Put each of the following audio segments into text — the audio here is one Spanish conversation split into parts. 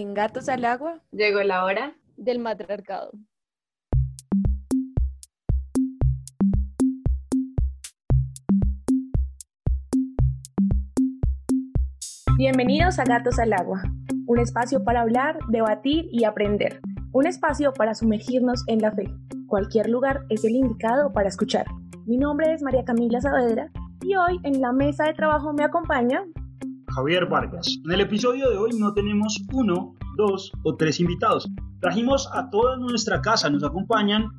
En Gatos al Agua llegó la hora del matriarcado. Bienvenidos a Gatos al Agua, un espacio para hablar, debatir y aprender, un espacio para sumergirnos en la fe. Cualquier lugar es el indicado para escuchar. Mi nombre es María Camila Saavedra y hoy en la mesa de trabajo me acompaña Javier Vargas. En el episodio de hoy no tenemos uno, dos o tres invitados. Trajimos a toda nuestra casa. Nos acompañan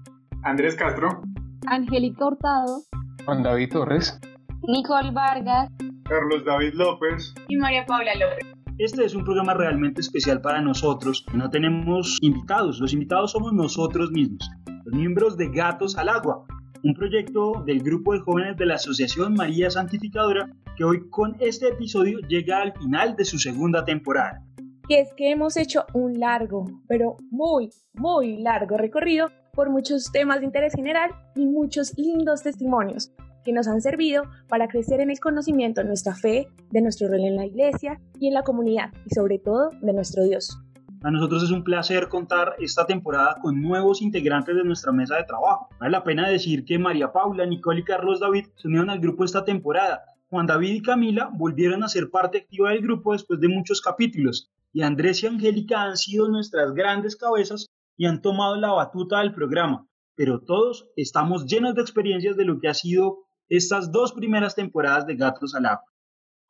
Andrés Castro, Angélica Hurtado, Juan David Torres, Nicole Vargas, Carlos David López y María Paula López. Este es un programa realmente especial para nosotros. No tenemos invitados, los invitados somos nosotros mismos, los miembros de Gatos al Agua, un proyecto del grupo de jóvenes de la Asociación María Santificadora que hoy con este episodio llega al final de su segunda temporada. Y es que hemos hecho un largo, pero muy, muy largo recorrido por muchos temas de interés general y muchos lindos testimonios que nos han servido para crecer en el conocimiento de nuestra fe, de nuestro rol en la iglesia y en la comunidad y sobre todo de nuestro Dios. A nosotros es un placer contar esta temporada con nuevos integrantes de nuestra mesa de trabajo. Vale la pena decir que María Paula, Nicole y Carlos David se unieron al grupo esta temporada. Juan David y Camila volvieron a ser parte activa del grupo después de muchos capítulos. Y Andrés y Angélica han sido nuestras grandes cabezas y han tomado la batuta del programa. Pero todos estamos llenos de experiencias de lo que ha sido estas dos primeras temporadas de Gatos al Agua.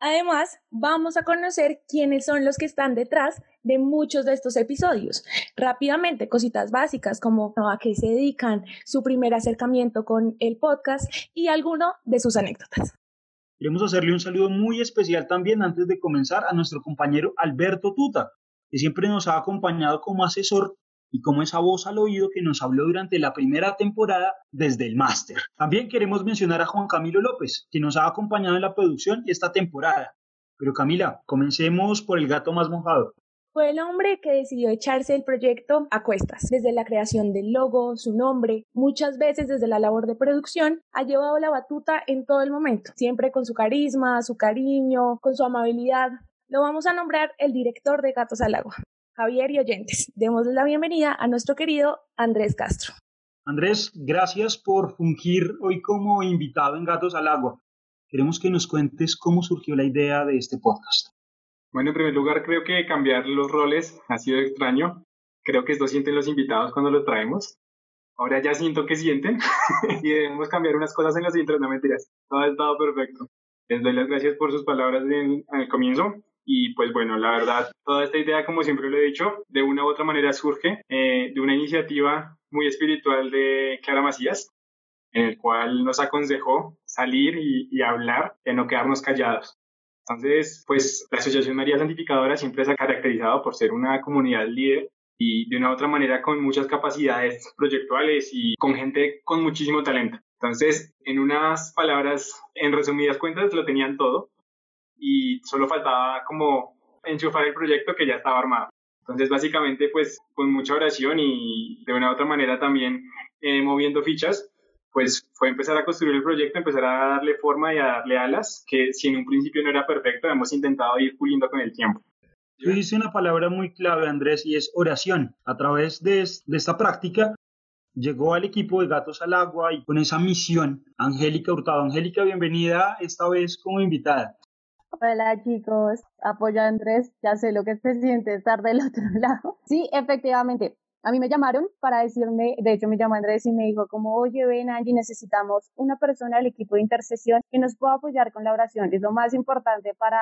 Además, vamos a conocer quiénes son los que están detrás de muchos de estos episodios. Rápidamente, cositas básicas como a qué se dedican, su primer acercamiento con el podcast y alguno de sus anécdotas. Queremos hacerle un saludo muy especial también antes de comenzar a nuestro compañero Alberto Tuta, que siempre nos ha acompañado como asesor y como esa voz al oído que nos habló durante la primera temporada desde el máster. También queremos mencionar a Juan Camilo López, que nos ha acompañado en la producción esta temporada. Pero Camila, comencemos por el gato más mojado. Fue el hombre que decidió echarse el proyecto a cuestas. Desde la creación del logo, su nombre, muchas veces desde la labor de producción, ha llevado la batuta en todo el momento, siempre con su carisma, su cariño, con su amabilidad. Lo vamos a nombrar el director de Gatos al Agua. Javier y oyentes, démosle la bienvenida a nuestro querido Andrés Castro. Andrés, gracias por fungir hoy como invitado en Gatos al Agua. Queremos que nos cuentes cómo surgió la idea de este podcast. Bueno, en primer lugar, creo que cambiar los roles ha sido extraño. Creo que esto sienten los invitados cuando los traemos. Ahora ya siento que sienten y debemos cambiar unas cosas en las intros, no mentiras. Todo ha estado perfecto. Les doy las gracias por sus palabras en, el comienzo y pues bueno, la verdad, toda esta idea, como siempre lo he dicho, de una u otra manera surge eh, de una iniciativa muy espiritual de Clara Macías, en el cual nos aconsejó salir y, y hablar y no quedarnos callados. Entonces, pues la Asociación María Santificadora siempre se ha caracterizado por ser una comunidad líder y de una u otra manera con muchas capacidades proyectuales y con gente con muchísimo talento. Entonces, en unas palabras, en resumidas cuentas, lo tenían todo y solo faltaba como enchufar el proyecto que ya estaba armado. Entonces, básicamente, pues con mucha oración y de una u otra manera también eh, moviendo fichas, pues fue empezar a construir el proyecto, empezar a darle forma y a darle alas, que si en un principio no era perfecto, hemos intentado ir puliendo con el tiempo. Tú dices una palabra muy clave, Andrés, y es oración. A través de, de esta práctica llegó al equipo de Gatos al Agua y con esa misión, Angélica Hurtado. Angélica, bienvenida esta vez como invitada. Hola chicos, apoyo a Andrés, ya sé lo que se siente estar del otro lado. Sí, efectivamente, a mí me llamaron para decirme, de hecho me llamó Andrés y me dijo como, oye, ven Angie, necesitamos una persona del equipo de intercesión que nos pueda apoyar con la oración. Es lo más importante para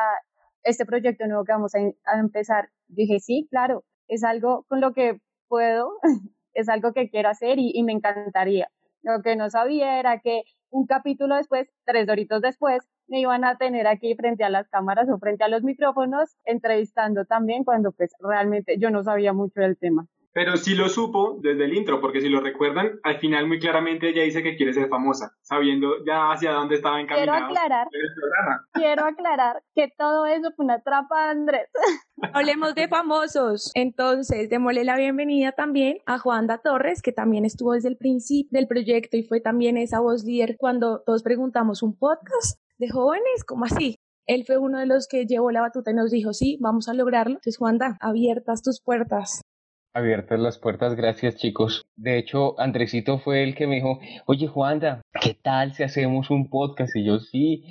este proyecto nuevo que vamos a, empezar. dije, sí, claro, es algo con lo que puedo, es algo que quiero hacer y, y me encantaría. Lo que no sabía era que un capítulo después, tres doritos después, me iban a tener aquí frente a las cámaras o frente a los micrófonos, entrevistando también cuando pues realmente yo no sabía mucho del tema. Pero sí lo supo desde el intro, porque si lo recuerdan, al final muy claramente ella dice que quiere ser famosa, sabiendo ya hacia dónde estaba encaminado quiero aclarar, el programa. Quiero aclarar que todo eso fue una trampa Andrés. Hablemos de famosos. Entonces, démosle la bienvenida también a Juanda Torres, que también estuvo desde el principio del proyecto y fue también esa voz líder cuando todos preguntamos un podcast de jóvenes, ¿cómo así? Él fue uno de los que llevó la batuta y nos dijo, sí, vamos a lograrlo. Entonces, Juanda, abiertas tus puertas. Abiertas las puertas, gracias chicos. De hecho, Andresito fue el que me dijo, oye Juanda, ¿qué tal si hacemos un podcast? Y yo sí.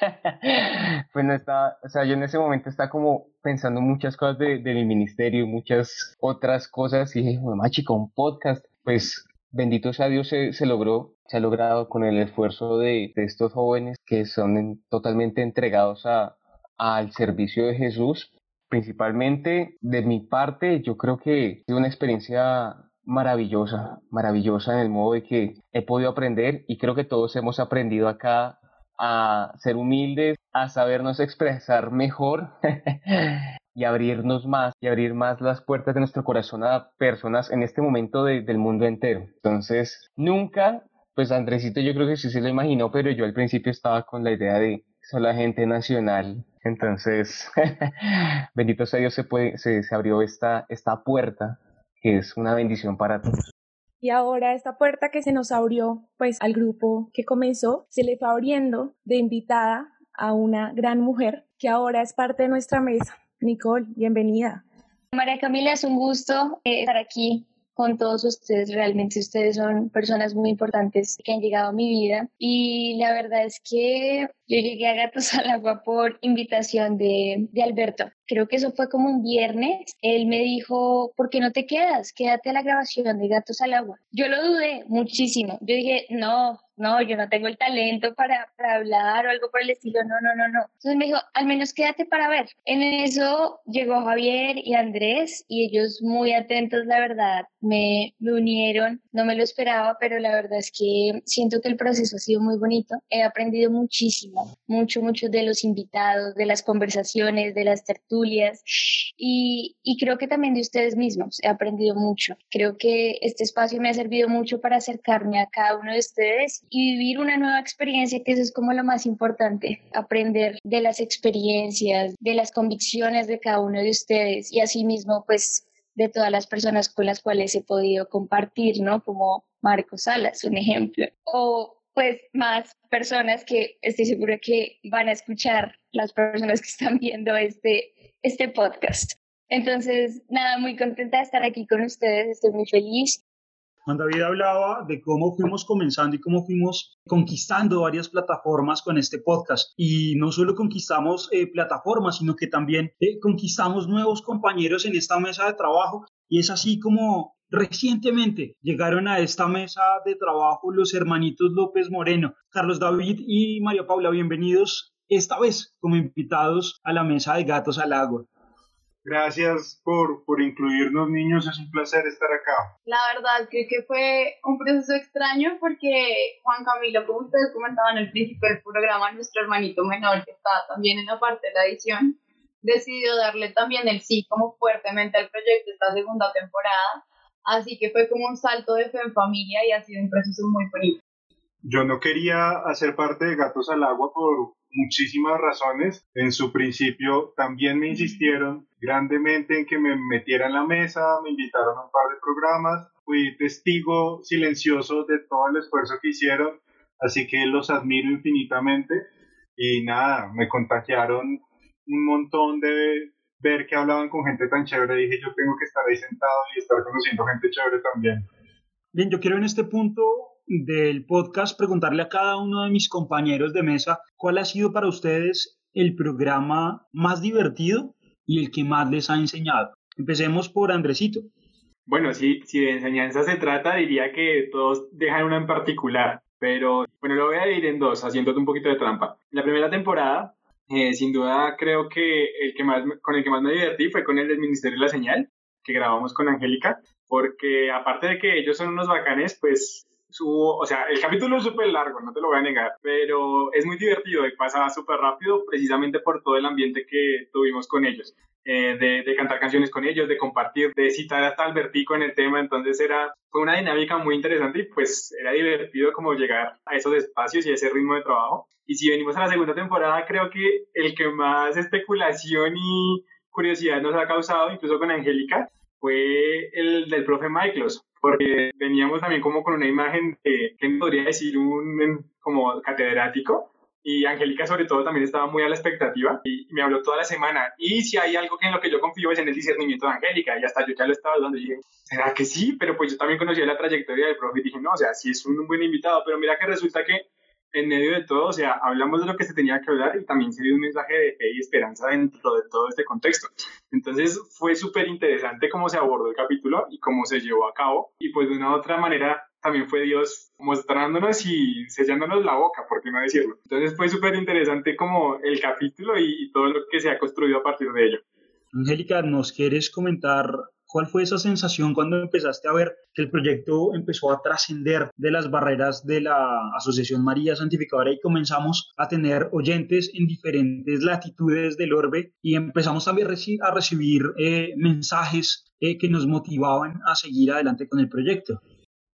pues no está, o sea, yo en ese momento estaba como pensando muchas cosas de, mi ministerio y muchas otras cosas y dije, mamá chica, un podcast, pues bendito sea Dios se, se logró, se ha logrado con el esfuerzo de, de estos jóvenes que son totalmente entregados a, al servicio de Jesús. Principalmente de mi parte, yo creo que sido una experiencia maravillosa, maravillosa en el modo de que he podido aprender y creo que todos hemos aprendido acá a ser humildes, a sabernos expresar mejor y abrirnos más y abrir más las puertas de nuestro corazón a personas en este momento del mundo entero. Entonces, nunca, pues Andresito yo creo que sí se lo imaginó, pero yo al principio estaba con la idea de solo gente nacional. Entonces, bendito sea Dios, se, puede, se, se abrió esta, esta puerta que es una bendición para todos. Y ahora esta puerta que se nos abrió, pues al grupo que comenzó, se le fue abriendo de invitada a una gran mujer que ahora es parte de nuestra mesa. Nicole, bienvenida. María Camila, es un gusto eh, estar aquí con todos ustedes. Realmente ustedes son personas muy importantes que han llegado a mi vida. Y la verdad es que yo llegué a Gatos al Agua por invitación de, de Alberto creo que eso fue como un viernes, él me dijo, ¿por qué no te quedas? Quédate a la grabación de Gatos al Agua. Yo lo dudé muchísimo. Yo dije, no, no, yo no tengo el talento para, para, hablar o algo por el estilo, no, no, no, no. Entonces me dijo, al menos quédate para ver. En eso llegó Javier y Andrés y ellos muy atentos, la verdad, me, me unieron, no me lo esperaba, pero la verdad es que siento que el proceso ha sido muy bonito. He aprendido muchísimo, mucho, mucho de los invitados, de las conversaciones, de las tertulias y, y creo que también de ustedes mismos he aprendido mucho. Creo que este espacio me ha servido mucho para acercarme a cada uno de ustedes y vivir una nueva experiencia, que eso es como lo más importante, aprender de las experiencias, de las convicciones de cada uno de ustedes y asimismo pues de todas las personas con las cuales he podido compartir, ¿no? Como Marco Salas, un ejemplo. O pues más personas que estoy segura que van a escuchar las personas que están viendo este, este podcast. Entonces, nada, muy contenta de estar aquí con ustedes, estoy muy feliz. Juan David hablaba de cómo fuimos comenzando y cómo fuimos conquistando varias plataformas con este podcast. Y no solo conquistamos eh, plataformas, sino que también eh, conquistamos nuevos compañeros en esta mesa de trabajo. Y es así como Recientemente llegaron a esta mesa de trabajo los hermanitos López Moreno, Carlos David y María Paula. Bienvenidos esta vez como invitados a la mesa de Gatos al Agua. Gracias por, por incluirnos, niños. Es un placer estar acá. La verdad, creo que fue un proceso extraño porque Juan Camilo, como ustedes comentaban al principio del programa, nuestro hermanito menor, que está también en la parte de la edición, decidió darle también el sí como fuertemente al proyecto esta segunda temporada Así que fue como un salto de fe en familia y ha sido un proceso muy bonito. Yo no quería hacer parte de Gatos al Agua por muchísimas razones. En su principio también me insistieron grandemente en que me metiera en la mesa, me invitaron a un par de programas, fui testigo silencioso de todo el esfuerzo que hicieron, así que los admiro infinitamente y nada, me contagiaron un montón de, ver que hablaban con gente tan chévere, dije yo tengo que estar ahí sentado y estar conociendo gente chévere también. Bien, yo quiero en este punto del podcast preguntarle a cada uno de mis compañeros de mesa cuál ha sido para ustedes el programa más divertido y el que más les ha enseñado. Empecemos por Andresito. Bueno, sí, si de enseñanza se trata, diría que todos dejan una en particular, pero bueno, lo voy a dividir en dos, haciéndote un poquito de trampa. La primera temporada eh, sin duda creo que el que más, con el que más me divertí fue con el del Ministerio de la Señal, que grabamos con Angélica, porque aparte de que ellos son unos bacanes, pues su, o sea, el capítulo es súper largo, no te lo voy a negar, pero es muy divertido y pasa súper rápido precisamente por todo el ambiente que tuvimos con ellos. Eh, de, de, cantar canciones con ellos, de compartir, de citar hasta Albertico en el tema, entonces era, fue una dinámica muy interesante y pues era divertido como llegar a esos espacios y a ese ritmo de trabajo. Y si venimos a la segunda temporada, creo que el que más especulación y curiosidad nos ha causado, incluso con Angélica, fue el del profe Michaelos, porque veníamos también como con una imagen de, ¿qué podría decir? Un como catedrático, y Angélica sobre todo también estaba muy a la expectativa y me habló toda la semana. Y si hay algo que en lo que yo confío es en el discernimiento de Angélica y hasta yo ya lo estaba dando y dije, ¿será que sí? Pero pues yo también conocía la trayectoria del profe y dije, no, o sea, sí es un buen invitado, pero mira que resulta que en medio de todo, o sea, hablamos de lo que se tenía que hablar y también se dio un mensaje de fe y esperanza dentro de todo este contexto. Entonces fue súper interesante cómo se abordó el capítulo y cómo se llevó a cabo y pues de una u otra manera también fue Dios mostrándonos y sellándonos la boca, por qué no decirlo. Entonces fue súper interesante como el capítulo y, todo lo que se ha construido a partir de ello. Angélica, ¿nos quieres comentar cuál fue esa sensación cuando empezaste a ver que el proyecto empezó a trascender de las barreras de la Asociación María Santificadora y comenzamos a tener oyentes en diferentes latitudes del orbe y empezamos también a recibir eh, mensajes eh, que nos motivaban a seguir adelante con el proyecto?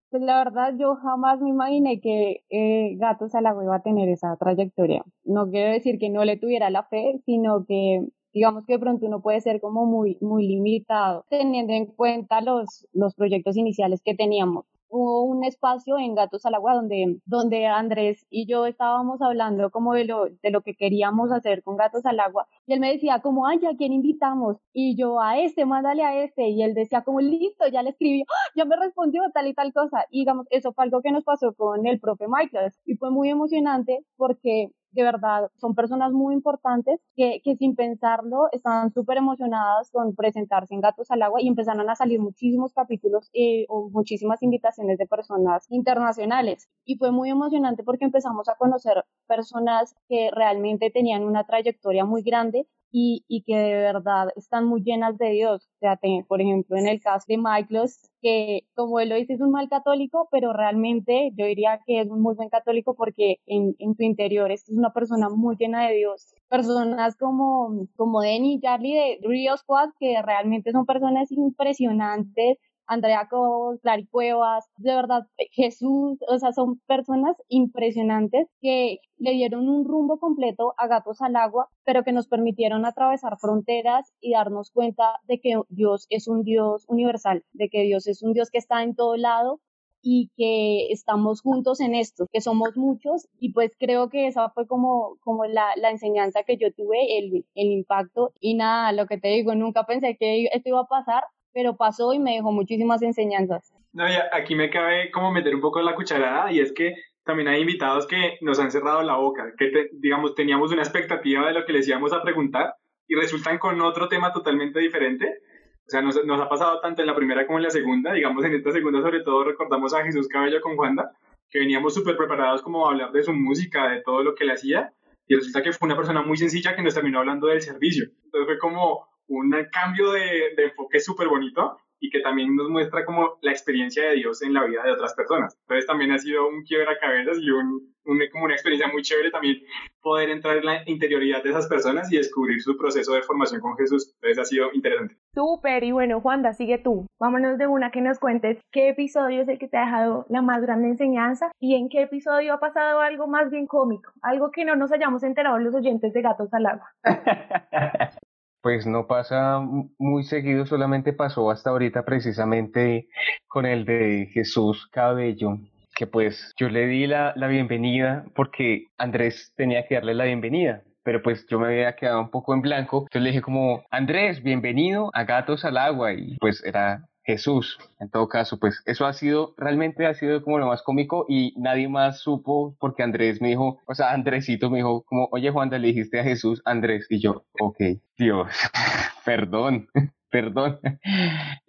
Pues la verdad yo jamás me imaginé que eh, Gatos al Agua iba a tener esa trayectoria. No quiero decir que no le tuviera la fe, sino que digamos que de pronto uno puede ser como muy, muy limitado, teniendo en cuenta los, los proyectos iniciales que teníamos hubo un espacio en Gatos al Agua donde, donde Andrés y yo estábamos hablando como de lo, de lo que queríamos hacer con Gatos al Agua y él me decía como, ay, ¿a quién invitamos? Y yo, a este, mándale a este y él decía como, listo, ya le escribí, ¡Ah! ya me respondió tal y tal cosa y digamos, eso fue algo que nos pasó con el profe Michael y fue muy emocionante porque de verdad son personas muy importantes que, que sin pensarlo estaban súper emocionadas con presentarse en Gatos al Agua y empezaron a salir muchísimos capítulos eh, o muchísimas invitaciones de personas internacionales. Y fue muy emocionante porque empezamos a conocer personas que realmente tenían una trayectoria muy grande y, y, que de verdad están muy llenas de Dios. O sea, por ejemplo, en el caso de Michael, que como él lo dice, es un mal católico, pero realmente yo diría que es un muy buen católico porque en, en tu interior es una persona muy llena de Dios. Personas como, como Denny Charlie de Rio Squad, que realmente son personas impresionantes, Andrea Cobos, Clary Cuevas, de verdad, Jesús, o sea, son personas impresionantes que le dieron un rumbo completo a Gatos al Agua, pero que nos permitieron atravesar fronteras y darnos cuenta de que Dios es un Dios universal, de que Dios es un Dios que está en todo lado y que estamos juntos en esto, que somos muchos. Y pues creo que esa fue como, como la, la enseñanza que yo tuve, el, el impacto. Y nada, lo que te digo, nunca pensé que esto iba a pasar, pero pasó y me dejó muchísimas enseñanzas. No, aquí me cabe como meter un poco la cucharada y es que también hay invitados que nos han cerrado la boca, que digamos teníamos una expectativa de lo que les íbamos a preguntar y resultan con otro tema totalmente diferente. O sea, nos, nos ha pasado tanto en la primera como en la segunda. Digamos, en esta segunda sobre todo recordamos a Jesús Cabello con Juanda, que veníamos súper preparados como a hablar de su música, de todo lo que le hacía, y resulta que fue una persona muy sencilla que nos terminó hablando del servicio. Entonces fue como, un cambio de, de enfoque súper bonito y que también nos muestra como la experiencia de Dios en la vida de otras personas. Entonces también ha sido un cabezas y un, como una experiencia muy chévere también poder entrar en la interioridad de esas personas y descubrir su proceso de formación con Jesús. Entonces ha sido interesante. Súper, y bueno, Juanda, sigue tú. Vámonos de una que nos cuentes qué episodio es el que te ha dejado la más grande enseñanza y en qué episodio ha pasado algo más bien cómico, algo que no nos hayamos enterado los oyentes de Gatos al Agua. Pues no pasa muy seguido, solamente pasó hasta ahorita precisamente con el de Jesús Cabello, que pues yo le di la, la bienvenida porque Andrés tenía que darle la bienvenida, pero pues yo me había quedado un poco en blanco, entonces le dije como, Andrés, bienvenido a Gatos al Agua, y pues era Jesús. En todo caso, pues eso ha sido, realmente ha sido como lo más cómico y nadie más supo porque Andrés me dijo, o sea, Andresito me dijo como, oye Juan, le dijiste a Jesús Andrés y yo, ok, Dios, perdón, perdón.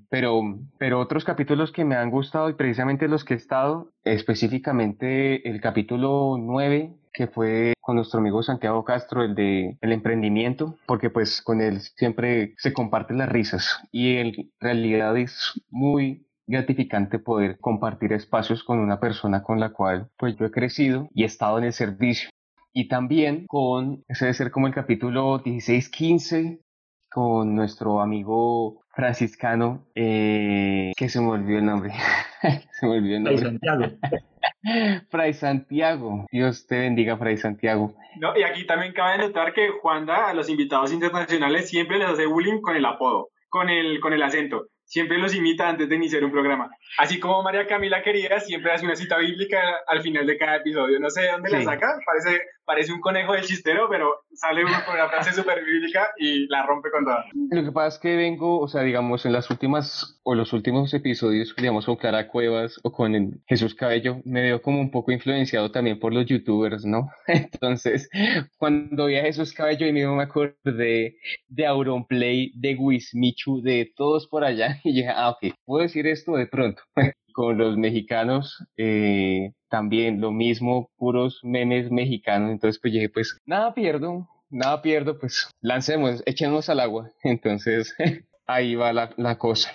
Pero, pero otros capítulos que me han gustado y precisamente los que he estado, específicamente el capítulo 9, que fue con nuestro amigo Santiago Castro, el de el emprendimiento, porque pues con él siempre se comparten las risas y en realidad es muy gratificante poder compartir espacios con una persona con la cual pues yo he crecido y he estado en el servicio. Y también con, ese debe ser como el capítulo 16-15, con nuestro amigo franciscano, eh, que se me olvidó el nombre. se me olvidó el nombre. Santiago. Fray Santiago. Dios te bendiga, Fray Santiago. No, y aquí también cabe notar que Juanda a los invitados internacionales siempre les hace bullying con el apodo, con el, con el acento siempre los imita antes de iniciar un programa. Así como María Camila quería, siempre hace una cita bíblica al final de cada episodio. No sé de dónde la saca, parece, parece un conejo del chistero, pero sale uno con una frase súper bíblica y la rompe con toda. Lo que pasa es que vengo, o sea, digamos, en las últimas o los últimos episodios, digamos, con Clara Cuevas o con Jesús Cabello, me veo como un poco influenciado también por los youtubers, ¿no? Entonces, cuando vi a Jesús Cabello y me acordé de Auronplay, de Wismichu, de todos por allá, y dije, ah, ok, puedo decir esto de pronto. Con los mexicanos eh, también lo mismo, puros memes mexicanos. Entonces, pues dije, pues nada pierdo, nada pierdo, pues lancemos, echemos al agua. Entonces, ahí va la, la cosa.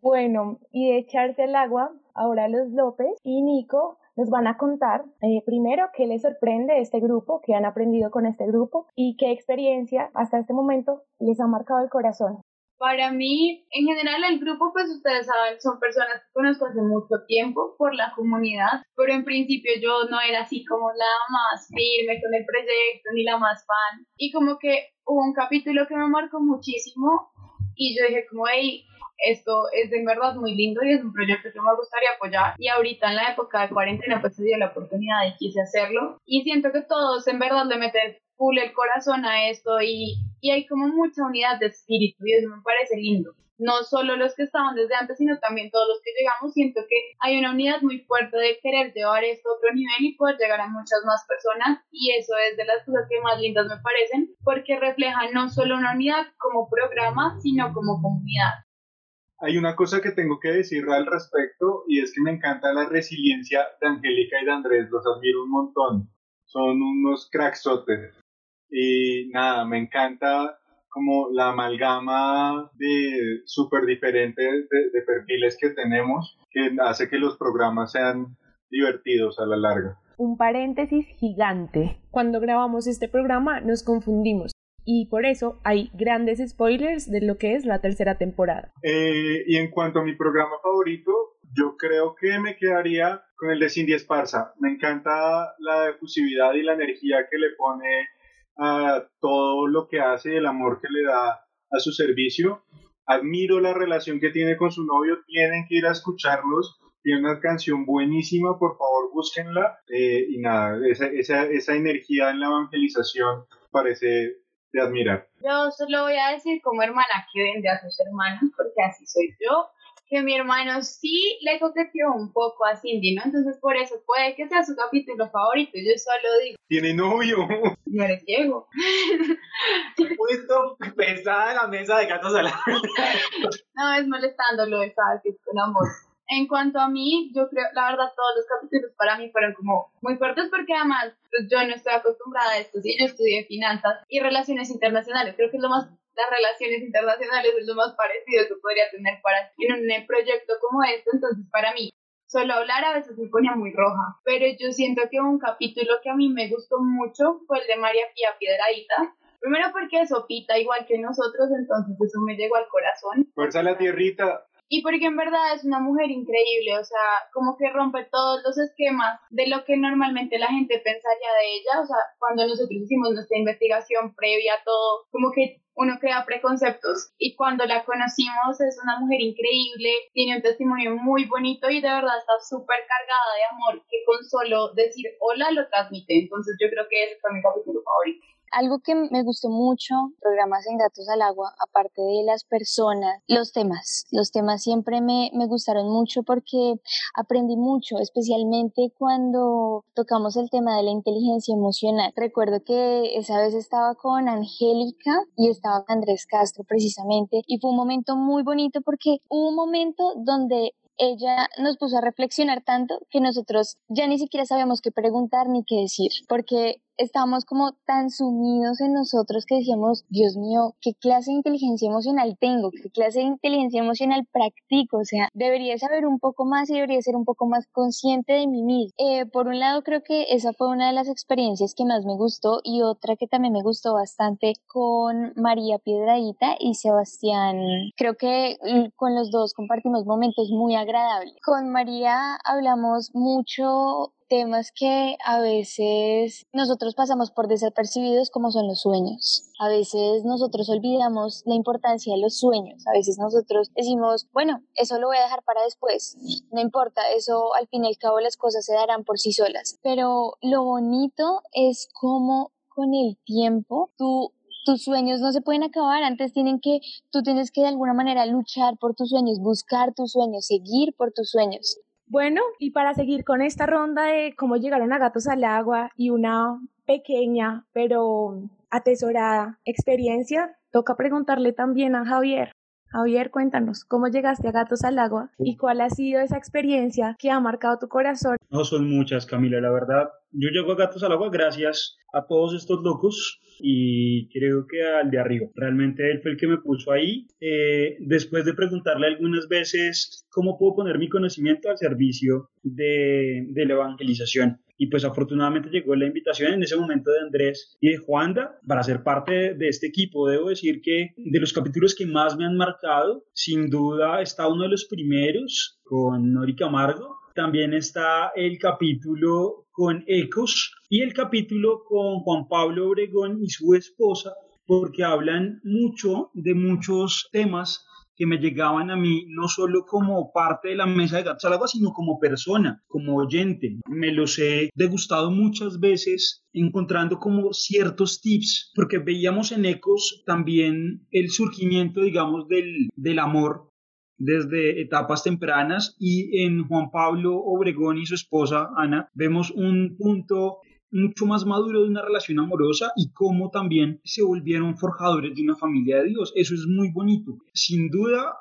Bueno, y de echarse al agua, ahora los López y Nico nos van a contar eh, primero qué les sorprende este grupo, qué han aprendido con este grupo y qué experiencia hasta este momento les ha marcado el corazón. Para mí, en general, el grupo, pues ustedes saben, son personas que conozco hace mucho tiempo por la comunidad, pero en principio yo no era así como la más firme con el proyecto ni la más fan. Y como que hubo un capítulo que me marcó muchísimo y yo dije como, hey, esto es en verdad muy lindo y es un proyecto que me gustaría apoyar. Y ahorita en la época de cuarentena pues se dio la oportunidad y quise hacerlo. Y siento que todos en verdad le meten full el corazón a esto y, y hay como mucha unidad de espíritu y eso me parece lindo. No solo los que estaban desde antes, sino también todos los que llegamos, siento que hay una unidad muy fuerte de querer llevar esto a otro nivel y poder llegar a muchas más personas y eso es de las cosas que más lindas me parecen porque refleja no solo una unidad como programa, sino como comunidad. Hay una cosa que tengo que decir al respecto y es que me encanta la resiliencia de Angélica y de Andrés, los admiro un montón, son unos cracksotes y nada, me encanta como la amalgama de súper diferentes de, perfiles que tenemos que hace que los programas sean divertidos a la larga. Un paréntesis gigante. Cuando grabamos este programa nos confundimos y por eso hay grandes spoilers de lo que es la tercera temporada. Eh, y en cuanto a mi programa favorito, yo creo que me quedaría con el de Cindy Esparza. Me encanta la efusividad y la energía que le pone a todo lo que hace, el amor que le da a su servicio. Admiro la relación que tiene con su novio, tienen que ir a escucharlos. Tiene una canción buenísima, por favor búsquenla. Eh, y nada, esa, esa, esa energía en la evangelización parece de admirar. Yo solo voy a decir como hermana que vende a sus hermanos, porque así soy yo que mi hermano sí le coqueteó un poco a Cindy, ¿no? Entonces por eso puede que sea su capítulo favorito, yo solo digo. Tiene novio. No eres ciego. Puesto pesada la mesa de gatos la No, es molestándolo, es con amor. En cuanto a mí, yo creo, la verdad, todos los capítulos para mí fueron como muy fuertes porque además pues, yo no estoy acostumbrada a esto, sí, yo estudié finanzas y relaciones internacionales, creo que es lo más las relaciones internacionales es lo más parecido que podría tener para en un proyecto como este, entonces para mí solo hablar a veces me ponía muy roja, pero yo siento que un capítulo que a mí me gustó mucho fue el de María Pía Piedradita, primero porque es sopita igual que nosotros, entonces eso me llegó al corazón. Fuerza la tierrita. Y porque en verdad es una mujer increíble, o sea, como que rompe todos los esquemas de lo que normalmente la gente pensaría de ella, o sea, cuando nosotros hicimos nuestra investigación previa todo, como que uno crea preconceptos. Y cuando la conocimos es una mujer increíble, tiene un testimonio muy bonito y de verdad está súper cargada de amor que con solo decir hola lo transmite, entonces yo creo que ese fue mi capítulo favorito. Algo que me gustó mucho, programas en Gatos al Agua, aparte de las personas, los temas. Los temas siempre me, me gustaron mucho porque aprendí mucho, especialmente cuando tocamos el tema de la inteligencia emocional. Recuerdo que esa vez estaba con Angélica y estaba con Andrés Castro precisamente y fue un momento muy bonito porque hubo un momento donde ella nos puso a reflexionar tanto que nosotros ya ni siquiera sabíamos qué preguntar ni qué decir, porque estábamos como tan sumidos en nosotros que decíamos, Dios mío, ¿qué clase de inteligencia emocional tengo? ¿Qué clase de inteligencia emocional practico? O sea, debería saber un poco más y debería ser un poco más consciente de mí mismo. Eh, por un lado, creo que esa fue una de las experiencias que más me gustó y otra que también me gustó bastante con María Piedradita y Sebastián. Creo que mm, con los dos compartimos momentos muy agradables. Con María hablamos mucho temas que a veces nosotros pasamos por desapercibidos como son los sueños. A veces nosotros olvidamos la importancia de los sueños. A veces nosotros decimos, bueno, eso lo voy a dejar para después. No importa, eso al fin y al cabo las cosas se darán por sí solas. Pero lo bonito es cómo con el tiempo tú tus sueños no se pueden acabar, antes tienen que, tú tienes que de alguna manera luchar por tus sueños, buscar tus sueños, seguir por tus sueños. Bueno, y para seguir con esta ronda de cómo llegaron a Gatos al Agua y una pequeña pero atesorada experiencia, toca preguntarle también a Javier. Javier, cuéntanos, ¿cómo llegaste a Gatos al Agua y cuál ha sido esa experiencia que ha marcado tu corazón? No son muchas, Camila, la verdad. Yo llego a Gatos al Agua gracias a todos estos locos y creo que al de arriba. Realmente él fue el que me puso ahí. Eh, después de preguntarle algunas veces cómo puedo poner mi conocimiento al servicio de, de la evangelización. Y pues afortunadamente llegó la invitación en ese momento de Andrés y de Juanda para ser parte de este equipo. Debo decir que de los capítulos que más me han marcado, sin duda está uno de los primeros con Nori Camargo. También está el capítulo con Ecos y el capítulo con Juan Pablo Obregón y su esposa, porque hablan mucho de muchos temas que me llegaban a mí no solo como parte de la mesa de Gatos al Agua, sino como persona, como oyente. Me los he degustado muchas veces encontrando como ciertos tips, porque veíamos en Ecos también el surgimiento, digamos, del, del amor desde etapas tempranas y en Juan Pablo Obregón y su esposa Ana vemos un punto mucho más maduro de una relación amorosa y cómo también se volvieron forjadores de una familia de Dios. Eso es muy bonito. Sin duda,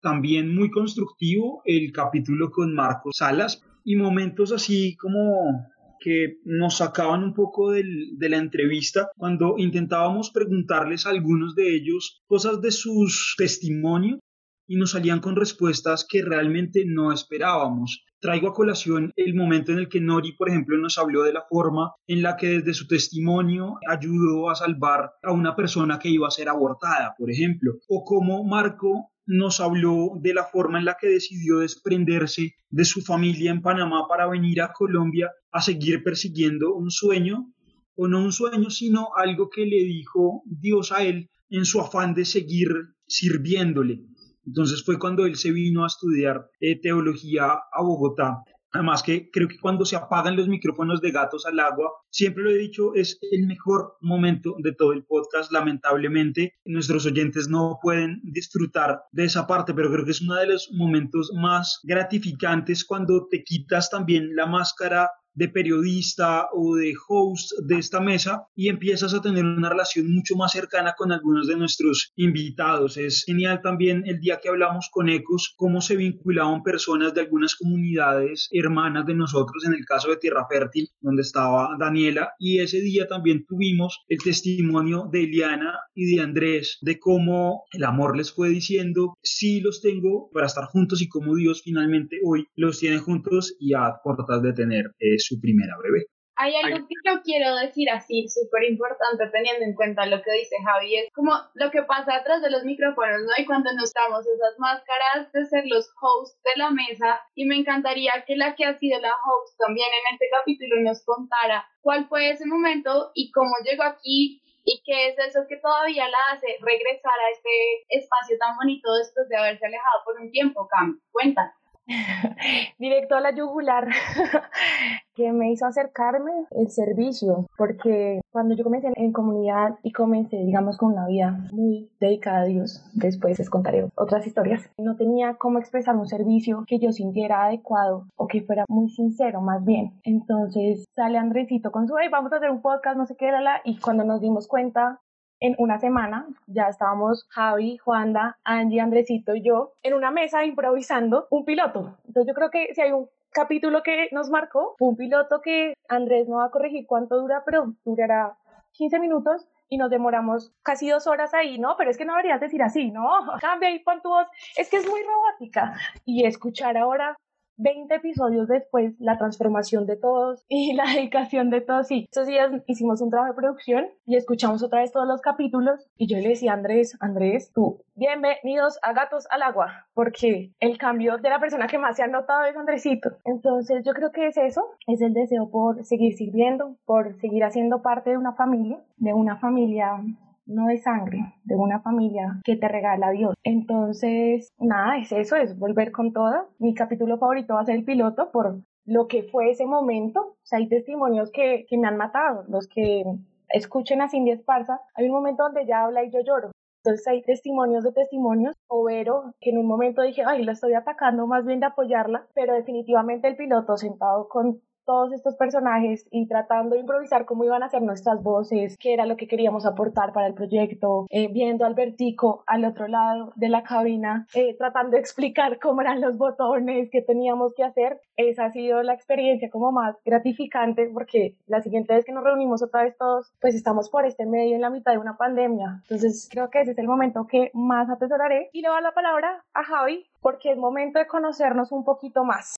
también muy constructivo el capítulo con Marcos Salas y momentos así como que nos sacaban un poco del, de la entrevista cuando intentábamos preguntarles a algunos de ellos cosas de sus testimonios y nos salían con respuestas que realmente no esperábamos. Traigo a colación el momento en el que Nori, por ejemplo, nos habló de la forma en la que desde su testimonio ayudó a salvar a una persona que iba a ser abortada, por ejemplo, o cómo Marco nos habló de la forma en la que decidió desprenderse de su familia en Panamá para venir a Colombia a seguir persiguiendo un sueño, o no un sueño, sino algo que le dijo Dios a él en su afán de seguir sirviéndole. Entonces fue cuando él se vino a estudiar eh, teología a Bogotá. Además que creo que cuando se apagan los micrófonos de gatos al agua, siempre lo he dicho, es el mejor momento de todo el podcast. Lamentablemente, nuestros oyentes no pueden disfrutar de esa parte, pero creo que es uno de los momentos más gratificantes cuando te quitas también la máscara de periodista o de host de esta mesa y empiezas a tener una relación mucho más cercana con algunos de nuestros invitados. Es genial también el día que hablamos con Ecos, cómo se vinculaban personas de algunas comunidades hermanas de nosotros, en el caso de Tierra Fértil, donde estaba Daniela, y ese día también tuvimos el testimonio de Eliana y de Andrés, de cómo el amor les fue diciendo, sí los tengo para estar juntos y cómo Dios finalmente hoy los tiene juntos y a cortas de tener eso su primera bebé. Hay algo que yo quiero decir así, súper importante teniendo en cuenta lo que dice Javi, es como lo que pasa atrás de los micrófonos, ¿no? Y cuando nos damos esas máscaras de ser los hosts de la mesa, y me encantaría que la que ha sido la host también en este capítulo nos contara cuál fue ese momento y cómo llegó aquí y qué es eso que todavía la hace regresar a este espacio tan bonito después de haberse alejado por un tiempo, Cam. Cuéntanos. directo a la yugular, que me hizo acercarme el servicio, porque cuando yo comencé en comunidad y comencé, digamos, con una vida muy dedicada a Dios, después les contaré otras historias, no tenía cómo expresar un servicio que yo sintiera adecuado o que fuera muy sincero, más bien. Entonces sale Andresito con su, hey, vamos a hacer un podcast, no sé qué, la, y cuando nos dimos cuenta, en una semana ya estábamos Javi, Juanda, Angie, Andresito y yo en una mesa improvisando un piloto. Entonces yo creo que si hay un capítulo que nos marcó, un piloto que Andrés no va a corregir cuánto dura, pero durará 15 minutos y nos demoramos casi dos horas ahí, ¿no? Pero es que no deberías decir así, ¿no? Cambia y pon tu voz. Es que es muy robótica. Y escuchar ahora 20 episodios después, la transformación de todos y la dedicación de todos. Sí, esos días hicimos un trabajo de producción y escuchamos otra vez todos los capítulos y yo le decía a Andrés, Andrés, tú, bienvenidos a Gatos al Agua, porque el cambio de la persona que más se ha notado es Andresito. Entonces yo creo que es eso, es el deseo por seguir sirviendo, por seguir haciendo parte de una familia, de una familia no de sangre, de una familia que te regala Dios. Entonces, nada, es eso, es volver con todo. Mi capítulo favorito va a ser el piloto por lo que fue ese momento. O sea, hay testimonios que, que me han matado, los que escuchen a Cindy Esparza, hay un momento donde ella habla y yo lloro. Entonces hay testimonios de testimonios. O Vero, que en un momento dije, ay, la estoy atacando más bien de apoyarla, pero definitivamente el piloto sentado con todos estos personajes y tratando de improvisar cómo iban a ser nuestras voces, qué era lo que queríamos aportar para el proyecto, eh, viendo a Albertico al otro lado de la cabina, eh, tratando de explicar cómo eran los botones, qué teníamos que hacer. Esa ha sido la experiencia como más gratificante porque la siguiente vez que nos reunimos otra vez todos, pues estamos por este medio en la mitad de una pandemia. Entonces creo que ese es el momento que más atesoraré y le doy la palabra a Javi porque es momento de conocernos un poquito más.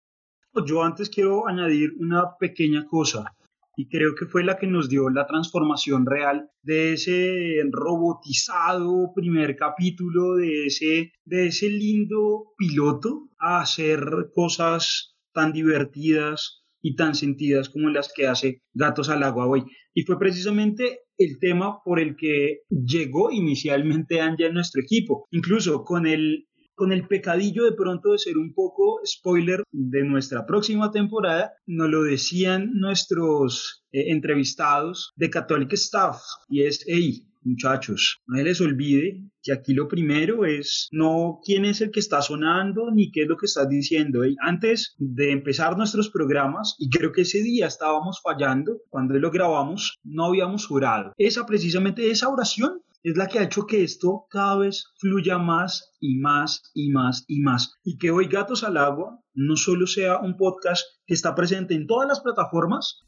Yo antes quiero añadir una pequeña cosa y creo que fue la que nos dio la transformación real de ese robotizado primer capítulo, de ese, de ese lindo piloto a hacer cosas tan divertidas y tan sentidas como las que hace Gatos al Agua hoy. Y fue precisamente el tema por el que llegó inicialmente Anja en nuestro equipo. Incluso con el con el pecadillo de pronto de ser un poco spoiler de nuestra próxima temporada, nos lo decían nuestros eh, entrevistados de Catholic Staff y es, hey, muchachos, no se les olvide que aquí lo primero es no quién es el que está sonando ni qué es lo que estás diciendo. Antes de empezar nuestros programas, y creo que ese día estábamos fallando, cuando lo grabamos, no habíamos jurado. Esa precisamente esa oración es la que ha hecho que esto cada vez fluya más y más y más y más. Y que hoy Gatos al Agua no solo sea un podcast que está presente en todas las plataformas,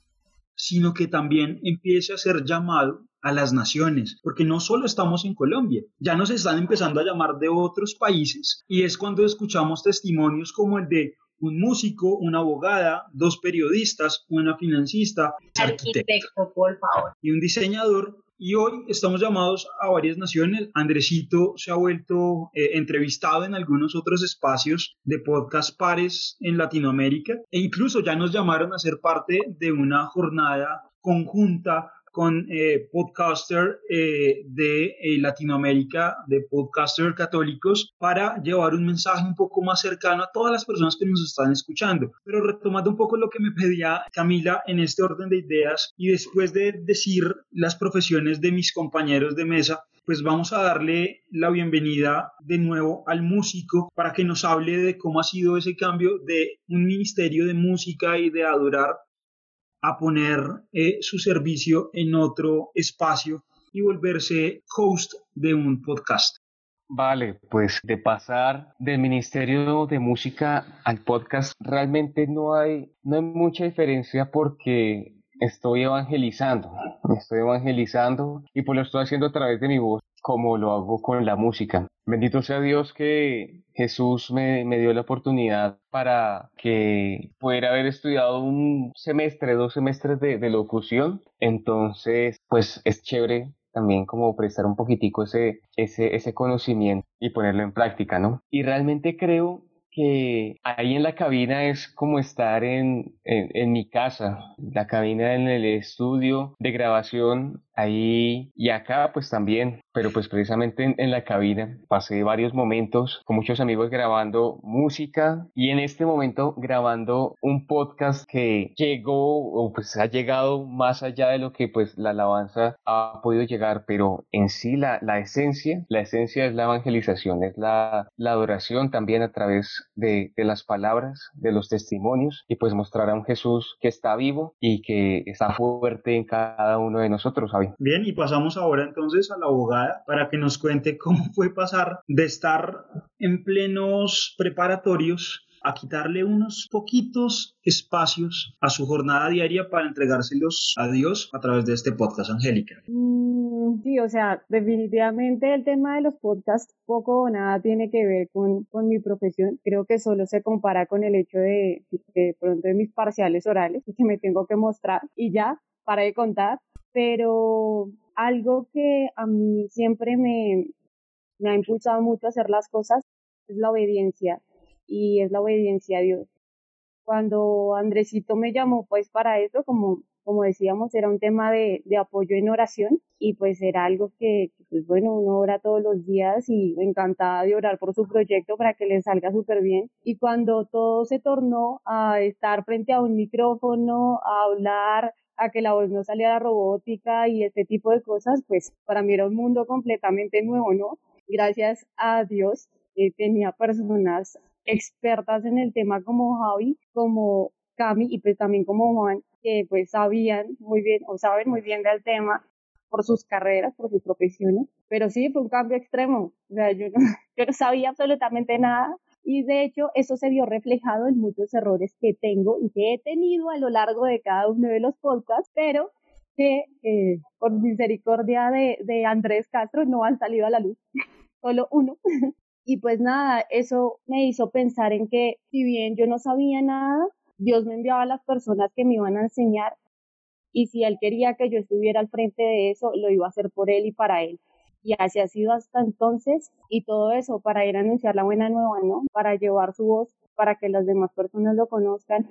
sino que también empiece a ser llamado a las naciones, porque no solo estamos en Colombia, ya nos están empezando a llamar de otros países y es cuando escuchamos testimonios como el de un músico, una abogada, dos periodistas, una financista, arquitecto, por favor, y un diseñador y hoy estamos llamados a varias naciones. Andresito se ha vuelto eh, entrevistado en algunos otros espacios de podcast pares en Latinoamérica e incluso ya nos llamaron a ser parte de una jornada conjunta con eh, podcaster eh, de eh, Latinoamérica, de podcaster católicos, para llevar un mensaje un poco más cercano a todas las personas que nos están escuchando. Pero retomando un poco lo que me pedía Camila en este orden de ideas y después de decir las profesiones de mis compañeros de mesa, pues vamos a darle la bienvenida de nuevo al músico para que nos hable de cómo ha sido ese cambio de un ministerio de música y de adorar a poner eh, su servicio en otro espacio y volverse host de un podcast. Vale, pues de pasar del Ministerio de Música al podcast, realmente no hay, no hay mucha diferencia porque estoy evangelizando, estoy evangelizando y pues lo estoy haciendo a través de mi voz como lo hago con la música. Bendito sea Dios que Jesús me, dio la oportunidad para que pudiera haber estudiado un semestre, dos semestres de, de locución. Entonces, pues es chévere también como prestar un poquitico ese, ese, ese conocimiento y ponerlo en práctica, ¿no? Y realmente creo que ahí en la cabina es como estar en, en, mi casa, la cabina en el estudio de grabación ahí y acá pues también, pero pues precisamente en, la cabina pasé varios momentos con muchos amigos grabando música y en este momento grabando un podcast que llegó o pues ha llegado más allá de lo que pues la alabanza ha podido llegar, pero en sí la, la esencia, la esencia es la evangelización, es la, la adoración también a través de, de las palabras, de los testimonios y pues mostrar a un Jesús que está vivo y que está fuerte en cada uno de nosotros, Bien, y pasamos ahora entonces a la abogada para que nos cuente cómo fue pasar de estar en plenos preparatorios a quitarle unos poquitos espacios a su jornada diaria para entregárselos a Dios a través de este podcast, Angélica? Mm, sí, o sea, definitivamente el tema de los podcasts poco o nada tiene que ver con, con mi profesión. Creo que solo se compara con el hecho de, de pronto de mis parciales orales que me tengo que mostrar y ya, para de contar. Pero algo que a mí siempre me, me ha impulsado mucho a hacer las cosas es la obediencia y es la obediencia a Dios. Cuando Andresito me llamó pues para eso, como, como decíamos, era un tema de, apoyo en oración y pues era algo que, pues bueno, uno ora todos los días y me encantaba de orar por su proyecto para que le salga súper bien. Y cuando todo se tornó a estar frente a un micrófono, a hablar, a que la voz no saliera robótica y este tipo de cosas, pues para mí era un mundo completamente nuevo, ¿no? Gracias a Dios eh, tenía personas expertas en el tema como Javi, como Cami y pues también como Juan, que pues sabían muy bien o saben muy bien del tema por sus carreras, por sus profesiones, pero sí fue un cambio extremo, o sea, yo no, sabía absolutamente nada y de hecho eso se vio reflejado en muchos errores que tengo y que he tenido a lo largo de cada uno de los podcasts, pero que eh, por misericordia de, de Andrés Castro no han salido a la luz, solo uno. Y pues nada, eso me hizo pensar en que si bien yo no sabía nada, Dios me enviaba a las personas que me iban a enseñar y si Él quería que yo estuviera al frente de eso, lo iba a hacer por Él y para Él. Y así ha sido hasta entonces y todo eso para ir a anunciar la buena nueva, ¿no? Para llevar su voz, para que las demás personas lo conozcan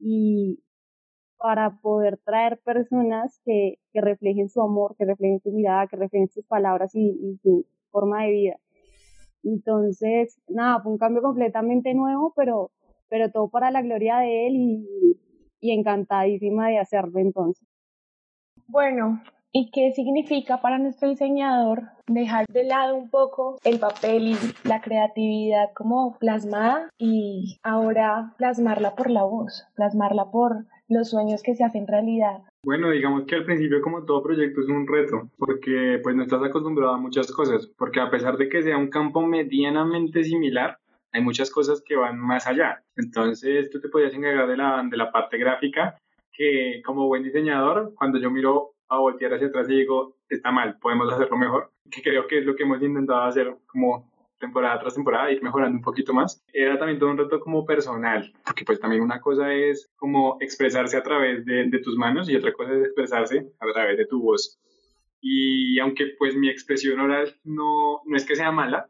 y para poder traer personas que, que reflejen su amor, que reflejen su mirada, que reflejen sus palabras y, y su forma de vida. Entonces, nada, fue un cambio completamente nuevo, pero, pero todo para la gloria de él y, y encantadísima de hacerlo entonces. Bueno, ¿y qué significa para nuestro diseñador dejar de lado un poco el papel y la creatividad como plasmada y ahora plasmarla por la voz, plasmarla por los sueños que se hacen realidad? Bueno, digamos que al principio como todo proyecto es un reto, porque pues no estás acostumbrado a muchas cosas, porque a pesar de que sea un campo medianamente similar, hay muchas cosas que van más allá. Entonces tú te podías encargar de la, de la parte gráfica, que como buen diseñador, cuando yo miro a voltear hacia atrás y digo, está mal, podemos hacerlo mejor, que creo que es lo que hemos intentado hacer como temporada tras temporada, ir mejorando un poquito más. Era también todo un reto como personal, porque pues también una cosa es como expresarse a través de, de tus manos y otra cosa es expresarse a través de tu voz. Y aunque pues mi expresión oral no, no es que sea mala,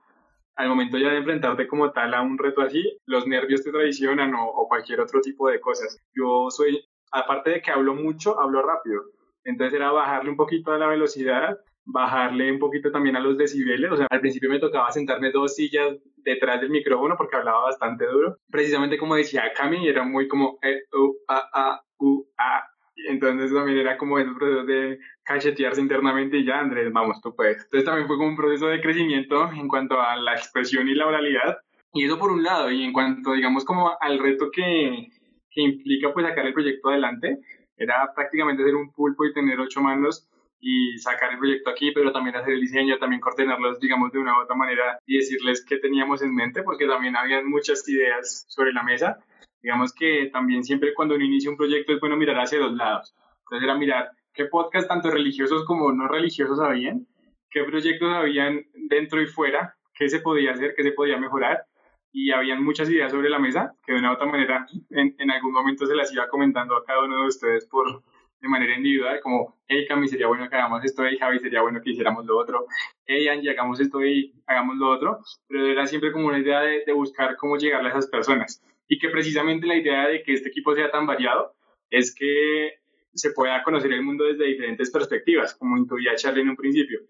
al momento ya de enfrentarte como tal a un reto así, los nervios te traicionan o, cualquier otro tipo de cosas. Yo soy, aparte de que hablo mucho, hablo rápido. Entonces era bajarle un poquito a la velocidad bajarle un poquito también a los decibeles. O sea, al principio me tocaba sentarme dos sillas detrás del micrófono porque hablaba bastante duro. Precisamente como decía Cami, era muy como e, u, a, a, u, a. Entonces también era como esos procesos de cachetearse internamente y ya, Andrés, vamos, tú puedes. Entonces también fue como un proceso de crecimiento en cuanto a la expresión y la oralidad. Y eso por un lado, y en cuanto, digamos, como al reto que, que implica pues sacar el proyecto adelante, era prácticamente ser un pulpo y tener ocho manos y sacar el proyecto aquí, pero también hacer el diseño, también coordinarlos, digamos, de una u otra manera y decirles qué teníamos en mente, porque también habían muchas ideas sobre la mesa. Digamos que también siempre cuando uno inicia un proyecto es bueno mirar hacia dos lados. Entonces era mirar qué podcast tanto religiosos como no religiosos habían, qué proyectos habían dentro y fuera, qué se podía hacer, qué se podía mejorar. Y habían muchas ideas sobre la mesa que de una u otra manera en, en algún momento se las iba comentando a cada uno de ustedes por, de manera individual, como, hey Cami, sería bueno que hagamos esto, hey Javi, sería bueno que hiciéramos lo otro, hey Angie, hagamos esto y hagamos lo otro, pero era siempre como una idea de, de, buscar cómo llegarle a esas personas. Y que precisamente la idea de que este equipo sea tan variado es que se pueda conocer el mundo desde diferentes perspectivas, como intuía Charlie en un principio.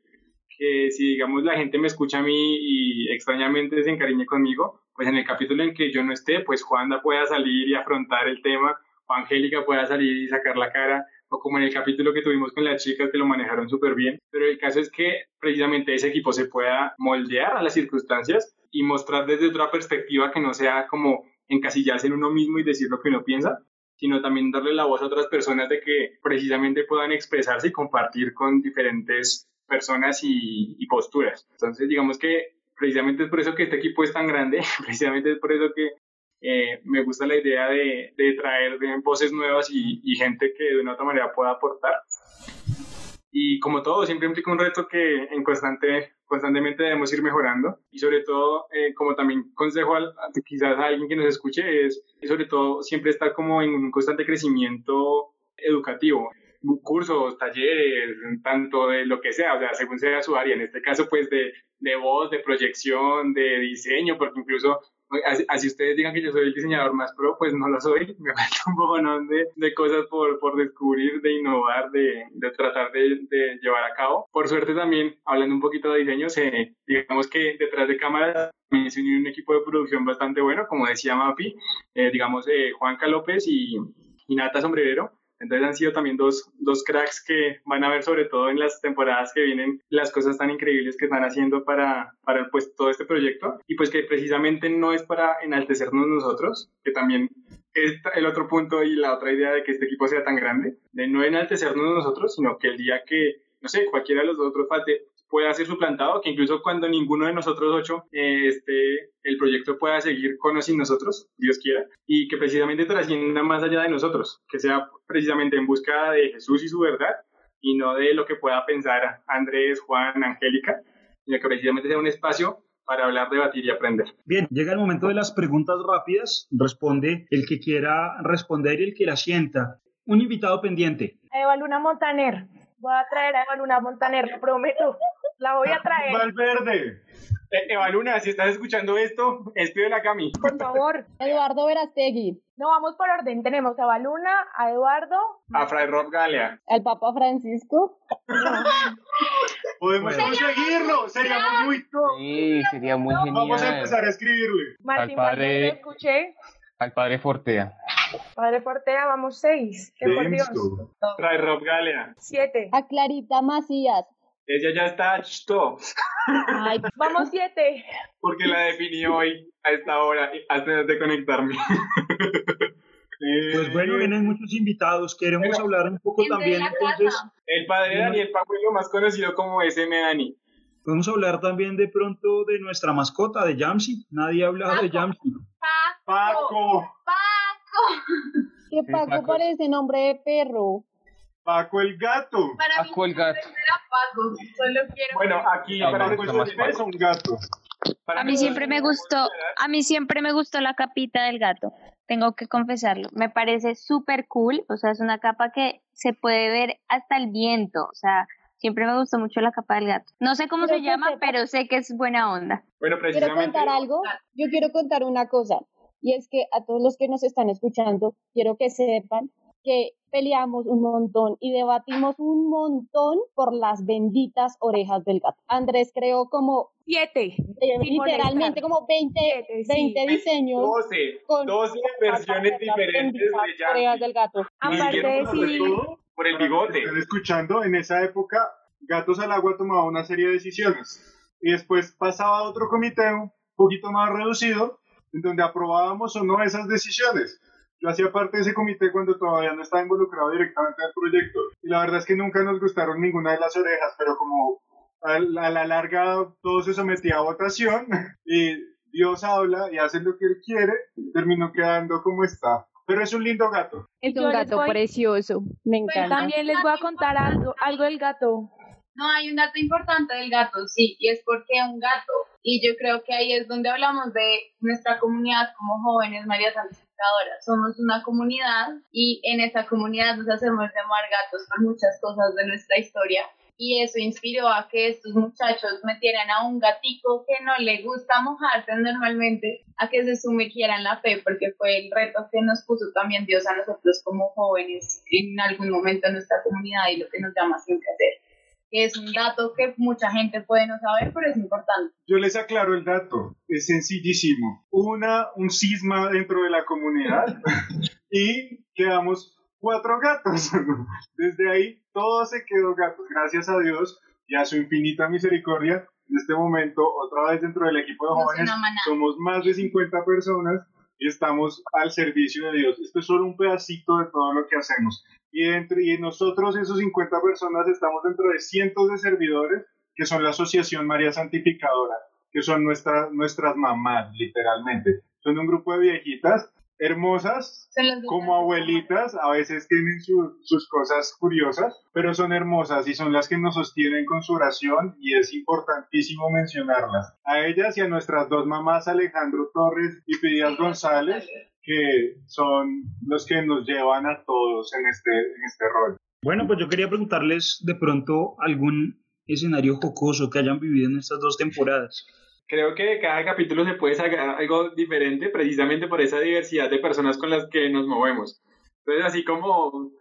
Que si, digamos, la gente me escucha a mí y extrañamente se encariñe conmigo, pues en el capítulo en que yo no esté, pues Juanda pueda salir y afrontar el tema, o Angélica pueda salir y sacar la cara, o como en el capítulo que tuvimos con las chicas que lo manejaron súper bien, pero el caso es que precisamente ese equipo se pueda moldear a las circunstancias y mostrar desde otra perspectiva que no sea como encasillarse en uno mismo y decir lo que uno piensa, sino también darle la voz a otras personas de que precisamente puedan expresarse y compartir con diferentes personas y, y posturas. Entonces, digamos que precisamente es por eso que este equipo es tan grande, precisamente es por eso que eh, me gusta la idea de, traer voces nuevas y, y, gente que de una otra manera pueda aportar. Y como todo, siempre implica un reto que en constante, constantemente debemos ir mejorando. Y sobre todo, eh, como también consejo a, quizás a alguien que nos escuche, es sobre todo siempre estar como en un constante crecimiento educativo cursos, talleres, tanto de lo que sea, o sea, según sea su área, en este caso pues de voz, de proyección, de diseño, porque incluso así, ustedes digan que yo soy el diseñador más pro, pues no lo soy, me falta un poco de, de cosas por, por descubrir, de innovar, de, de tratar de, de, llevar a cabo. Por suerte también, hablando un poquito de diseño, se, digamos que detrás de cámaras me se un equipo de producción bastante bueno, como decía Mapi, eh, digamos eh, Juanca López y, y Nata Sombrerero, entonces han sido también dos, dos cracks que van a ver sobre todo en las temporadas que vienen las cosas tan increíbles que están haciendo para, para pues, todo este proyecto. Y pues que precisamente no es para enaltecernos nosotros, que también es el otro punto y la otra idea de que este equipo sea tan grande, de no enaltecernos nosotros, sino que el día que, no sé, cualquiera de los otros pueda ser suplantado, que incluso cuando ninguno de nosotros ocho eh, esté, el proyecto pueda seguir con o sin nosotros, Dios quiera, y que precisamente trascienda más allá de nosotros, que sea precisamente en busca de Jesús y su verdad, y no de lo que pueda pensar Andrés, Juan, Angélica, sino que precisamente sea un espacio para hablar, debatir y aprender. Bien, llega el momento de las preguntas rápidas. Responde el que quiera responder y el que la sienta. Un invitado pendiente. Eva Luna Montaner. Voy a traer a Eva Luna Montaner, lo prometo. La voy a traer. Valverde. Eh, Eva Luna, si estás escuchando esto, escríbela a Cami. Por favor. Eduardo Verastegui. No, vamos por orden. Tenemos a Eva Luna, a Eduardo. A Fray Rob Galea. Al Papa Francisco. Podemos conseguirlo. Seríamos muy top. Sí, sería muy genial. Vamos a empezar a escribirle. Martín Al padre- Valdés, lo escuché. Al padre Fortea. Padre Fortea, vamos seis. Qué por Dios. Fray Rob Galea. Siete. A Clarita Macías. Ella ya está Ay, Vamos siete. porque la definí hoy a esta hora, antes de conectarme. Eh, Pues bueno, vienen muchos invitados. Queremos Bueno, hablar un poco también entonces. El padre Daniel Pajuelo, más conocido como SM Dani. Podemos hablar también de pronto de nuestra mascota, de Jamsi. Nadie ha hablado de Jamsi. Paco. Paco. que Sí, Paco Paco. parece nombre de perro. Paco el gato. Para mí Paco el gato. era Paco. Solo quiero. Bueno, aquí Ah, para bueno, es un gato. para A mí siempre me gustó, a mí siempre me gustó la capita del gato. Tengo que confesarlo. Me parece súper cool. O sea, es una capa que se puede ver hasta el viento. O sea, siempre me gustó mucho la capa del gato. No sé cómo Pero se llama, sepa- pero sé que es buena onda. Bueno, Quiero precisamente. contar algo. Yo quiero contar una cosa. Y es que a todos los que nos están escuchando, quiero que sepan que peleamos un montón y debatimos un montón por las benditas orejas del gato. Andrés creó como, Siete. eh, literalmente molestar. como 20, Siete, sí. 20 diseños 12, con 12 para versiones diferentes de Jamsi. orejas del gato. Aparte de Por el bigote. estén escuchando, en esa época, Gatos al Agua tomaba una serie de decisiones. Y después pasaba a otro comité un poquito más reducido, en donde aprobábamos o no esas decisiones. Yo hacía parte de ese comité cuando todavía no estaba involucrado directamente en el proyecto. Y la verdad es que nunca nos gustaron ninguna de las orejas, pero como a la, a la larga todo se sometía a votación y Dios habla y hace lo que él quiere, terminó quedando como está. Pero es un lindo gato. Es un gato voy- precioso. Me Pues encanta. También les voy a contar algo, algo del gato. No, hay un dato importante del gato, sí, y es porque un gato. Y yo creo que ahí es donde hablamos de nuestra comunidad como jóvenes María Santificadoras. Somos una comunidad y en esa comunidad nos hacemos llamar gatos por muchas cosas de nuestra historia. Y eso inspiró a que estos muchachos metieran a un gatico que no le gusta mojarse normalmente, a que se sumergiera en la fe, porque fue el reto que nos puso también Dios a nosotros como jóvenes en algún momento en nuestra comunidad y lo que nos llama siempre a hacer es un dato que mucha gente puede no saber, pero es importante. Yo les aclaro el dato, es sencillísimo. Una, un cisma dentro de la comunidad y quedamos cuatro gatos. Desde ahí todo se quedó gatos, gracias a Dios y a su infinita misericordia. En este momento, otra vez dentro del equipo de jóvenes, somos más de 50 personas y estamos al servicio de Dios. Esto es solo un pedacito de todo lo que hacemos. Y, entre, y nosotros, esos 50 personas, estamos dentro de cientos de servidores que son la Asociación María Santificadora, que son nuestra, nuestras mamás, literalmente. Son un grupo de viejitas hermosas, como abuelitas, a veces tienen su- sus cosas curiosas, pero son hermosas y son las que nos sostienen con su oración y es importantísimo mencionarlas. A ellas y a nuestras dos mamás, Alejandro Torres y Pidias González, que son los que nos llevan a todos en este, en este rol. Bueno, pues yo quería preguntarles de pronto algún escenario jocoso que hayan vivido en estas dos temporadas. Creo que cada capítulo se puede sacar algo diferente precisamente por esa diversidad de personas con las que nos movemos. Entonces, así como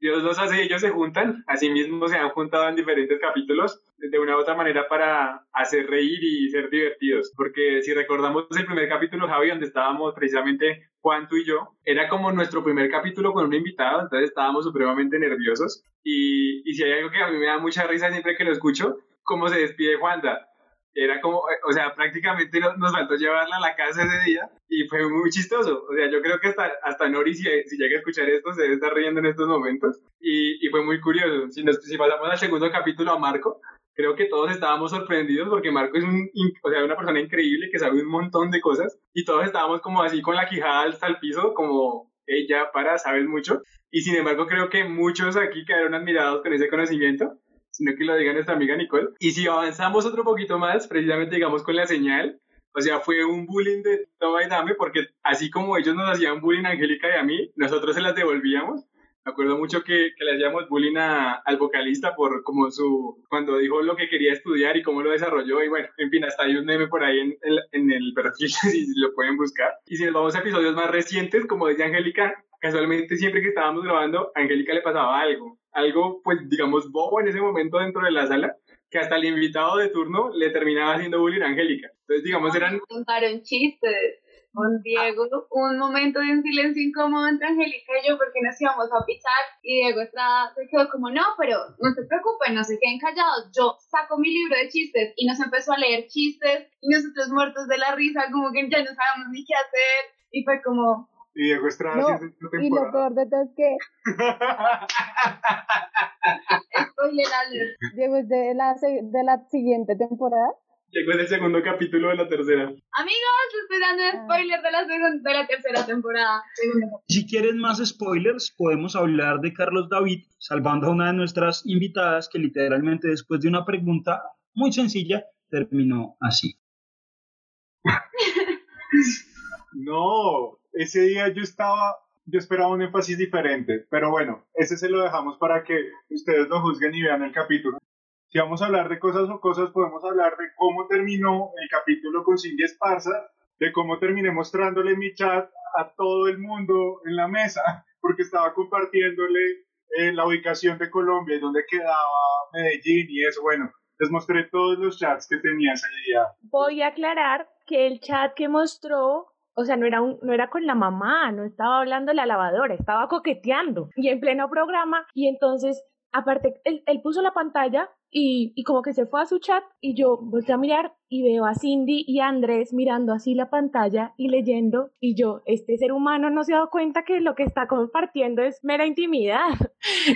Dios los hace ellos se juntan, así mismo se han juntado en diferentes capítulos de una u otra manera para hacer reír y ser divertidos. Porque si recordamos el primer capítulo, Javi, donde estábamos precisamente Juan, tú y yo, era como nuestro primer capítulo con un invitado, entonces estábamos supremamente nerviosos. Y, y si hay algo que a mí me da mucha risa siempre que lo escucho, cómo se despide Juanda era como, eh, o sea, prácticamente nos, faltó llevarla a la casa ese día y fue muy chistoso. O sea, yo creo que hasta, hasta Nori, si, si llega a escuchar esto, se debe estar riendo en estos momentos y, y fue muy curioso. Si, nos, si pasamos al segundo capítulo a Marco, creo que todos estábamos sorprendidos porque Marco es un, o sea, una persona increíble que sabe un montón de cosas y todos estábamos como así con la quijada hasta el piso, como, ella para, sabes mucho. Y sin embargo, creo que muchos aquí quedaron admirados con ese conocimiento sino que lo diga nuestra amiga Nicole. Y si avanzamos otro poquito más, precisamente digamos con la señal, o sea, fue un bullying de toma y dame, porque así como ellos nos hacían bullying a Angélica y a mí, nosotros se las devolvíamos. Me acuerdo mucho que, que le hacíamos bullying a- al vocalista por como su, cuando dijo lo que quería estudiar y cómo lo desarrolló. Y bueno, en fin, hasta hay un meme por ahí en, el- en el perfil, si lo pueden buscar. Y si nos vamos a episodios más recientes, como dice Angélica, casualmente siempre que estábamos grabando, a Angélica le pasaba algo. Algo, pues, digamos, bobo en ese momento dentro de la sala, que hasta el invitado de turno le terminaba haciendo bullying a Angélica. Entonces, digamos, eran contaron chistes. Con Diego, un momento de un silencio incómodo entre Angélica y yo porque nos íbamos a pisar y Diego Estrada se quedó como, no, pero no se preocupen, no se queden callados, yo saco mi libro de chistes y nos empezó a leer chistes y nosotros muertos de la risa, como que ya no sabemos ni qué hacer y fue como, Y Diego Estrada No, sí es de esta Y lo peor de todo es que. Diego es de la, de la siguiente temporada. llegó en el segundo capítulo de la tercera. Amigos, estoy dando spoiler de la, de la tercera temporada. Segunda. Si quieren más spoilers, podemos hablar de Carlos David, salvando a una de nuestras invitadas que literalmente después de una pregunta muy sencilla terminó así. No, ese día yo estaba, yo esperaba un énfasis diferente, pero bueno, ese se lo dejamos para que ustedes lo juzguen y vean el capítulo. Si vamos a hablar de cosas o cosas, podemos hablar de cómo terminó el capítulo con Cindy Esparza, de cómo terminé mostrándole mi chat a todo el mundo en la mesa, porque estaba compartiéndole eh, la ubicación de Colombia y dónde quedaba Medellín y eso, bueno, les mostré todos los chats que tenía ese día. Voy a aclarar que el chat que mostró, o sea, no era, un, no era con la mamá, no estaba hablando la lavadora, estaba coqueteando y en pleno programa. Y entonces, aparte, él, él puso la pantalla y, y como que se fue a su chat y yo volteé a mirar y veo a Cindy y Andrés mirando así la pantalla y leyendo y yo, este ser humano no se ha dado cuenta que lo que está compartiendo es mera intimidad.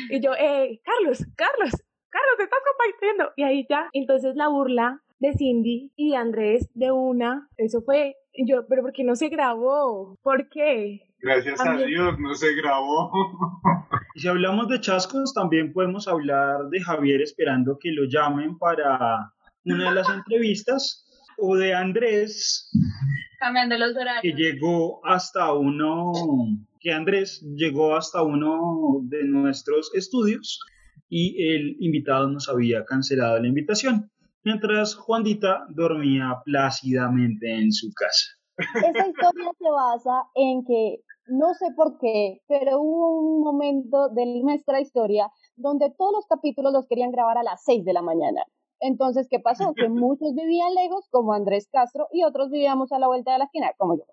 y yo, eh, Carlos, Carlos, Carlos, te estás compartiendo. Y ahí ya, entonces la burla de Cindy y de Andrés de una, eso fue, yo, pero ¿por qué no se grabó? ¿Por qué? Gracias a Dios, no se grabó. Y si hablamos de chascos, también podemos hablar de Javier esperando que lo llamen para una de las entrevistas, o de Andrés Cambiando los que horarios. llegó hasta uno, que Andrés llegó hasta uno de nuestros estudios y el invitado nos había cancelado la invitación, mientras Juandita dormía plácidamente en su casa. Esa historia se basa en que, no sé por qué, pero hubo un momento de nuestra historia donde todos los capítulos los querían grabar a las 6 de la mañana. Entonces, ¿qué pasó? Que muchos vivían lejos, como Andrés Castro, y otros vivíamos a la vuelta de la esquina, como yo.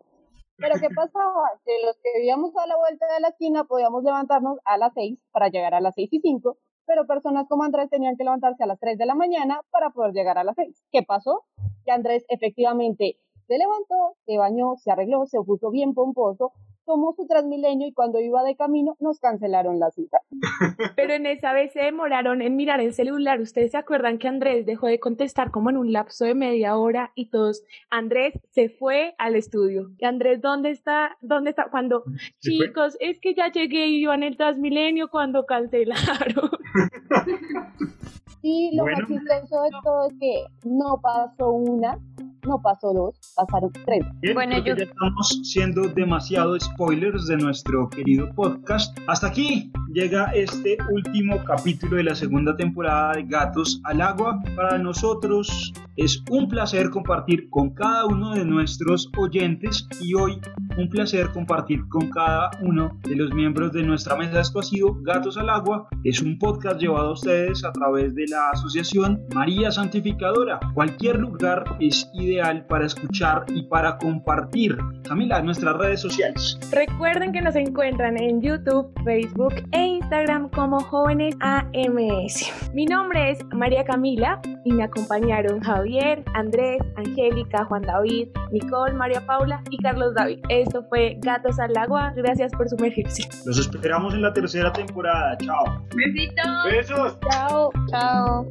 Pero ¿qué pasaba? Que los que vivíamos a la vuelta de la esquina podíamos levantarnos a las 6 para llegar a las 6 y 5, pero personas como Andrés tenían que levantarse a las 3 de la mañana para poder llegar a las 6. ¿Qué pasó? Que Andrés efectivamente se levantó, se bañó, se arregló, se puso bien pomposo, tomó su Transmilenio y cuando iba de camino nos cancelaron la cita. Pero en esa vez se demoraron en mirar el celular. ¿Ustedes se acuerdan que Andrés dejó de contestar como en un lapso de media hora y todos, Andrés se fue al estudio. ¿Y Andrés dónde está? ¿Dónde está? Cuando, chicos, es que ya llegué y iba en el Transmilenio cuando cancelaron. Y lo más chistoso de todo es que no pasó una, no pasó dos, pasaron tres. bueno, yo... ya estamos siendo demasiado spoilers de nuestro querido podcast. Hasta aquí llega este último capítulo de la segunda temporada de Gatos al Agua. Para nosotros es un placer compartir con cada uno de nuestros oyentes y hoy un placer compartir con cada uno de los miembros de nuestra mesa. Esto ha sido Gatos al Agua. Es un podcast llevado a ustedes a través de la asociación María Santificadora. Cualquier lugar es ideal para escuchar y para compartir. Camila, nuestras redes sociales. Recuerden que nos encuentran en YouTube, Facebook e Instagram como Jóvenes AMS. Mi nombre es María Camila y me acompañaron Javier, Andrés, Angélica, Juan David, Nicole, María Paula y Carlos David. Esto fue Gatos al Agua. Gracias por sumergirse. Los esperamos en la tercera temporada. Chao. Besitos. Besos. Chao. Chao.